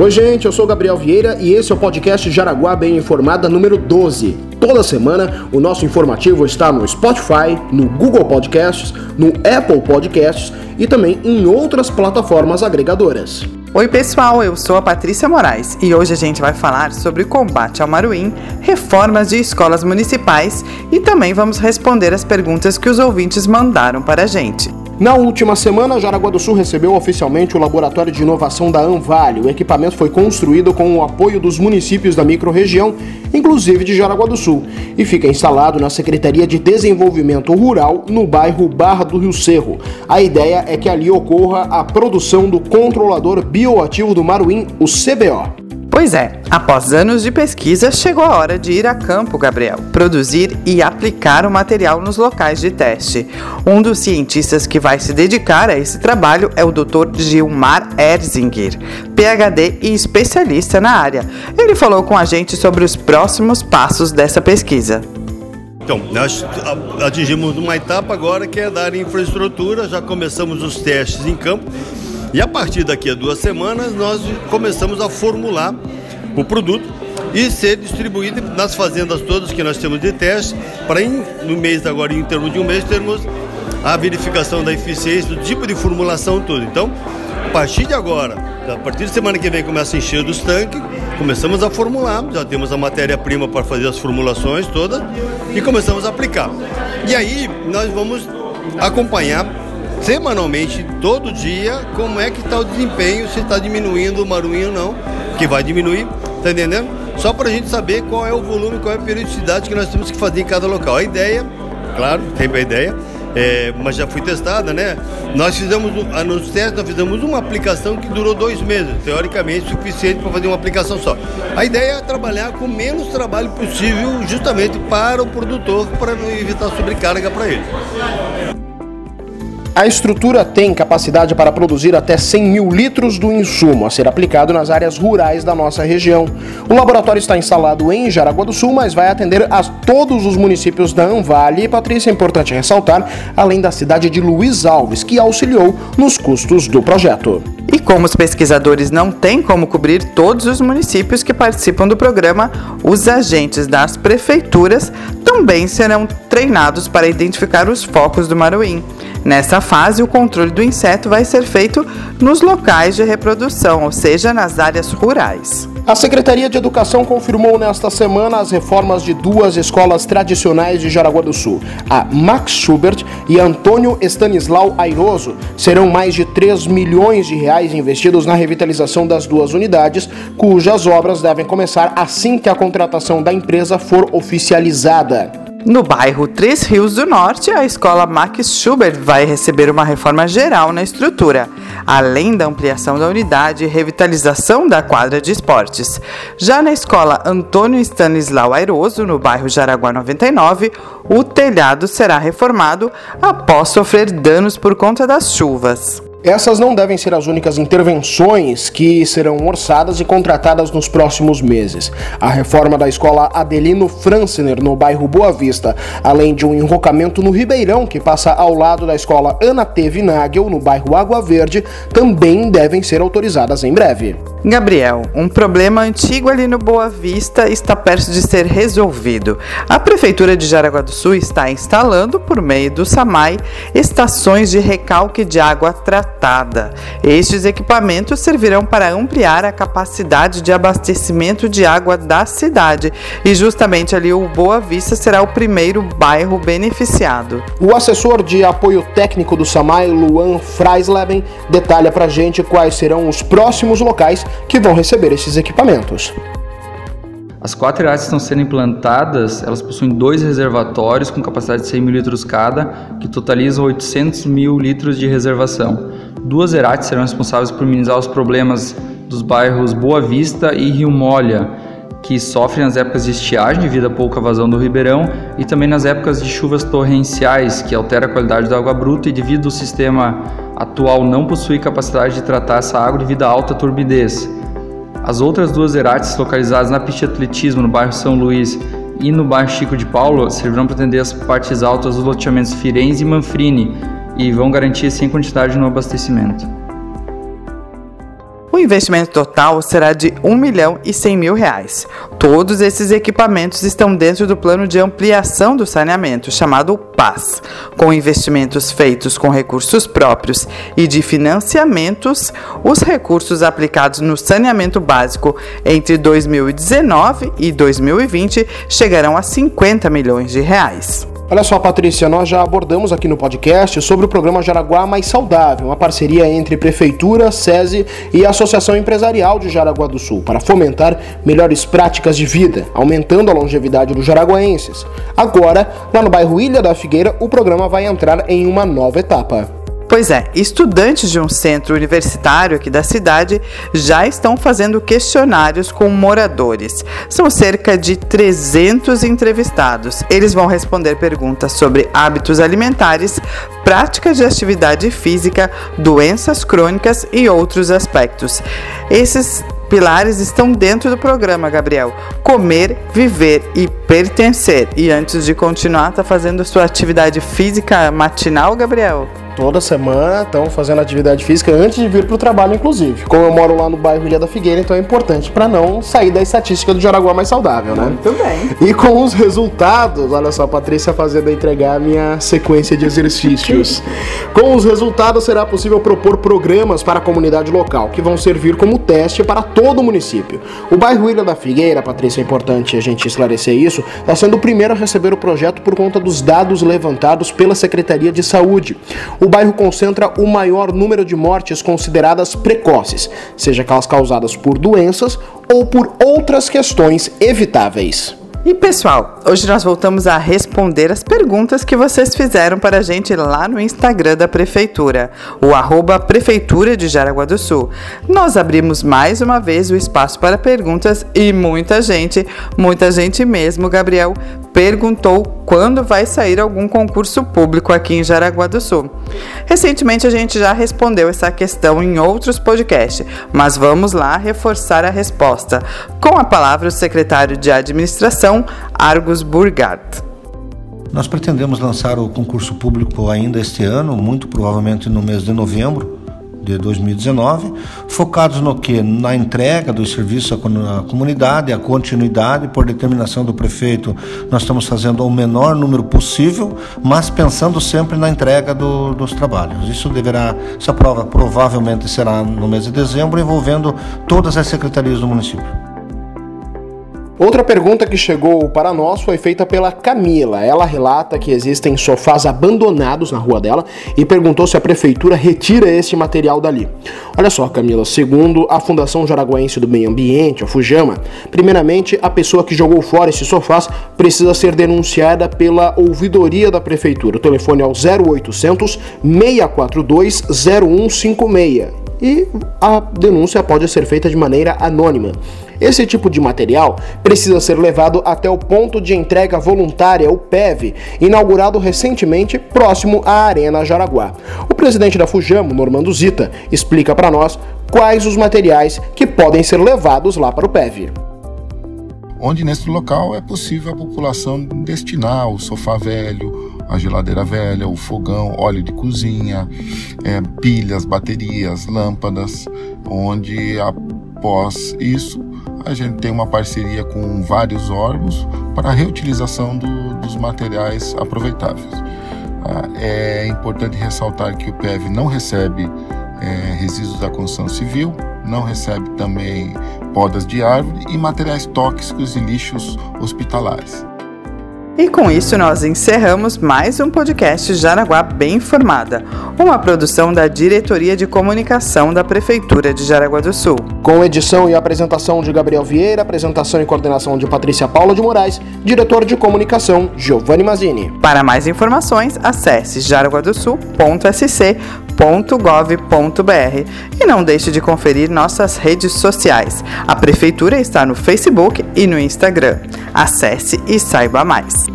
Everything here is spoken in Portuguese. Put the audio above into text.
Oi, gente, eu sou Gabriel Vieira e esse é o podcast Jaraguá Bem Informada número 12. Toda semana o nosso informativo está no Spotify, no Google Podcasts, no Apple Podcasts e também em outras plataformas agregadoras. Oi, pessoal, eu sou a Patrícia Moraes e hoje a gente vai falar sobre combate ao Maruim, reformas de escolas municipais e também vamos responder as perguntas que os ouvintes mandaram para a gente. Na última semana, Jaraguá do Sul recebeu oficialmente o Laboratório de Inovação da Anvale. O equipamento foi construído com o apoio dos municípios da microrregião, inclusive de Jaraguá do Sul, e fica instalado na Secretaria de Desenvolvimento Rural, no bairro Barra do Rio Cerro. A ideia é que ali ocorra a produção do controlador bioativo do Maruim, o CBO. Pois é, após anos de pesquisa, chegou a hora de ir a campo, Gabriel, produzir e aplicar o material nos locais de teste. Um dos cientistas que vai se dedicar a esse trabalho é o Dr. Gilmar Erzinger, PhD e especialista na área. Ele falou com a gente sobre os próximos passos dessa pesquisa. Então, nós atingimos uma etapa agora que é dar infraestrutura, já começamos os testes em campo e a partir daqui a duas semanas nós começamos a formular o produto e ser distribuído nas fazendas todas que nós temos de teste, para no mês agora, em termos de um mês, termos a verificação da eficiência do tipo de formulação tudo. Então, a partir de agora, a partir de semana que vem começa a encher dos tanques, começamos a formular, já temos a matéria-prima para fazer as formulações todas e começamos a aplicar. E aí nós vamos acompanhar semanalmente, todo dia, como é que está o desempenho, se está diminuindo o maruinho ou não, que vai diminuir, tá entendendo? Só para a gente saber qual é o volume, qual é a periodicidade que nós temos que fazer em cada local. A ideia, claro, tem a ideia, é, mas já foi testada, né? Nós fizemos, nos testes, nós fizemos uma aplicação que durou dois meses, teoricamente suficiente para fazer uma aplicação só. A ideia é trabalhar com menos trabalho possível, justamente para o produtor, para não evitar sobrecarga para ele. A estrutura tem capacidade para produzir até 100 mil litros do insumo a ser aplicado nas áreas rurais da nossa região. O laboratório está instalado em Jaraguá do Sul, mas vai atender a todos os municípios da Anvale. E, Patrícia, é importante ressaltar, além da cidade de Luiz Alves, que auxiliou nos custos do projeto. E como os pesquisadores não têm como cobrir todos os municípios que participam do programa, os agentes das prefeituras também serão treinados para identificar os focos do Maruim. Nessa fase, o controle do inseto vai ser feito nos locais de reprodução, ou seja, nas áreas rurais. A Secretaria de Educação confirmou nesta semana as reformas de duas escolas tradicionais de Jaraguá do Sul. A Max Schubert e Antônio Stanislau Airoso serão mais de 3 milhões de reais investidos na revitalização das duas unidades, cujas obras devem começar assim que a contratação da empresa for oficializada. No bairro Três Rios do Norte, a escola Max Schubert vai receber uma reforma geral na estrutura, além da ampliação da unidade e revitalização da quadra de esportes. Já na escola Antônio Stanislau Airoso, no bairro Jaraguá 99, o telhado será reformado após sofrer danos por conta das chuvas. Essas não devem ser as únicas intervenções que serão orçadas e contratadas nos próximos meses. A reforma da escola Adelino Franciner, no bairro Boa Vista, além de um enrocamento no Ribeirão, que passa ao lado da escola Ana T. Vinagel, no bairro Água Verde, também devem ser autorizadas em breve. Gabriel, um problema antigo ali no Boa Vista está perto de ser resolvido. A Prefeitura de Jaraguá do Sul está instalando, por meio do SAMAI, estações de recalque de água tratada. Estes equipamentos servirão para ampliar a capacidade de abastecimento de água da cidade e justamente ali o Boa Vista será o primeiro bairro beneficiado. O assessor de apoio técnico do SAMAI, Luan Freisleben, detalha para gente quais serão os próximos locais que vão receber esses equipamentos. As quatro ERATs estão sendo implantadas, elas possuem dois reservatórios com capacidade de 100 mil litros cada, que totalizam 800 mil litros de reservação. Duas ERATs serão responsáveis por minimizar os problemas dos bairros Boa Vista e Rio Molha, que sofrem nas épocas de estiagem devido à pouca vazão do ribeirão e também nas épocas de chuvas torrenciais, que altera a qualidade da água bruta e devido ao sistema atual não possuir capacidade de tratar essa água devido à alta turbidez. As outras duas erates localizadas na pista de atletismo no bairro São Luís e no bairro Chico de Paulo servirão para atender as partes altas dos loteamentos Firenze e Manfrini e vão garantir a quantidade no abastecimento. O investimento total será de 1 milhão e 100 mil reais. Todos esses equipamentos estão dentro do plano de ampliação do saneamento, chamado PAS, com investimentos feitos com recursos próprios e de financiamentos, os recursos aplicados no saneamento básico entre 2019 e 2020 chegarão a 50 milhões de reais. Olha só, Patrícia, nós já abordamos aqui no podcast sobre o programa Jaraguá Mais Saudável, uma parceria entre Prefeitura, SESI e a Associação Empresarial de Jaraguá do Sul, para fomentar melhores práticas de vida, aumentando a longevidade dos jaraguaenses. Agora, lá no bairro Ilha da Figueira, o programa vai entrar em uma nova etapa. Pois é, estudantes de um centro universitário aqui da cidade já estão fazendo questionários com moradores. São cerca de 300 entrevistados. Eles vão responder perguntas sobre hábitos alimentares, práticas de atividade física, doenças crônicas e outros aspectos. Esses pilares estão dentro do programa, Gabriel. Comer, viver e pertencer. E antes de continuar, tá fazendo sua atividade física matinal, Gabriel? Toda semana estão fazendo atividade física antes de vir para o trabalho, inclusive. Como eu moro lá no bairro Ilha da Figueira, então é importante para não sair da estatística do Jaraguá mais saudável, né? Muito bem. E com os resultados, olha só, a Patrícia fazendo entregar a minha sequência de exercícios. com os resultados, será possível propor programas para a comunidade local, que vão servir como teste para todo o município. O bairro Ilha da Figueira, Patrícia, é importante a gente esclarecer isso, está sendo o primeiro a receber o projeto por conta dos dados levantados pela Secretaria de Saúde. O o bairro concentra o maior número de mortes consideradas precoces, seja aquelas causadas por doenças ou por outras questões evitáveis. E pessoal, hoje nós voltamos a responder as perguntas que vocês fizeram para a gente lá no Instagram da Prefeitura, o arroba Prefeitura de Jaraguá do Sul. Nós abrimos mais uma vez o espaço para perguntas e muita gente, muita gente mesmo, Gabriel, perguntou quando vai sair algum concurso público aqui em Jaraguá do Sul. Recentemente a gente já respondeu essa questão em outros podcasts, mas vamos lá reforçar a resposta. Com a palavra o secretário de Administração, Argus Burgard. Nós pretendemos lançar o concurso público ainda este ano, muito provavelmente no mês de novembro de 2019, focados no que? Na entrega do serviço à comunidade, a continuidade, por determinação do prefeito, nós estamos fazendo o menor número possível, mas pensando sempre na entrega do, dos trabalhos. Isso deverá, essa prova provavelmente será no mês de dezembro, envolvendo todas as secretarias do município. Outra pergunta que chegou para nós foi feita pela Camila. Ela relata que existem sofás abandonados na rua dela e perguntou se a prefeitura retira esse material dali. Olha só, Camila, segundo a Fundação Jaraguense do Meio Ambiente, a Fujama, primeiramente a pessoa que jogou fora esses sofás precisa ser denunciada pela ouvidoria da prefeitura. O telefone é o 0800 642 0156 e a denúncia pode ser feita de maneira anônima. Esse tipo de material precisa ser levado até o ponto de entrega voluntária, o PEV, inaugurado recentemente próximo à Arena Jaraguá. O presidente da Fujamo, Normando Zita, explica para nós quais os materiais que podem ser levados lá para o PEV onde nesse local é possível a população destinar o sofá velho, a geladeira velha, o fogão, óleo de cozinha, é, pilhas, baterias, lâmpadas, onde após isso a gente tem uma parceria com vários órgãos para a reutilização do, dos materiais aproveitáveis. Ah, é importante ressaltar que o PEV não recebe é, resíduos da construção civil, não recebe também podas de árvore e materiais tóxicos e lixos hospitalares. E com isso nós encerramos mais um podcast Jaraguá Bem Informada, uma produção da Diretoria de Comunicação da Prefeitura de Jaraguá do Sul. Com edição e apresentação de Gabriel Vieira, apresentação e coordenação de Patrícia Paula de Moraes, diretor de comunicação Giovanni Mazini. Para mais informações, acesse jaraguadosul.sc.gov.br e não deixe de conferir nossas redes sociais. A Prefeitura está no Facebook e no Instagram. Acesse e saiba mais.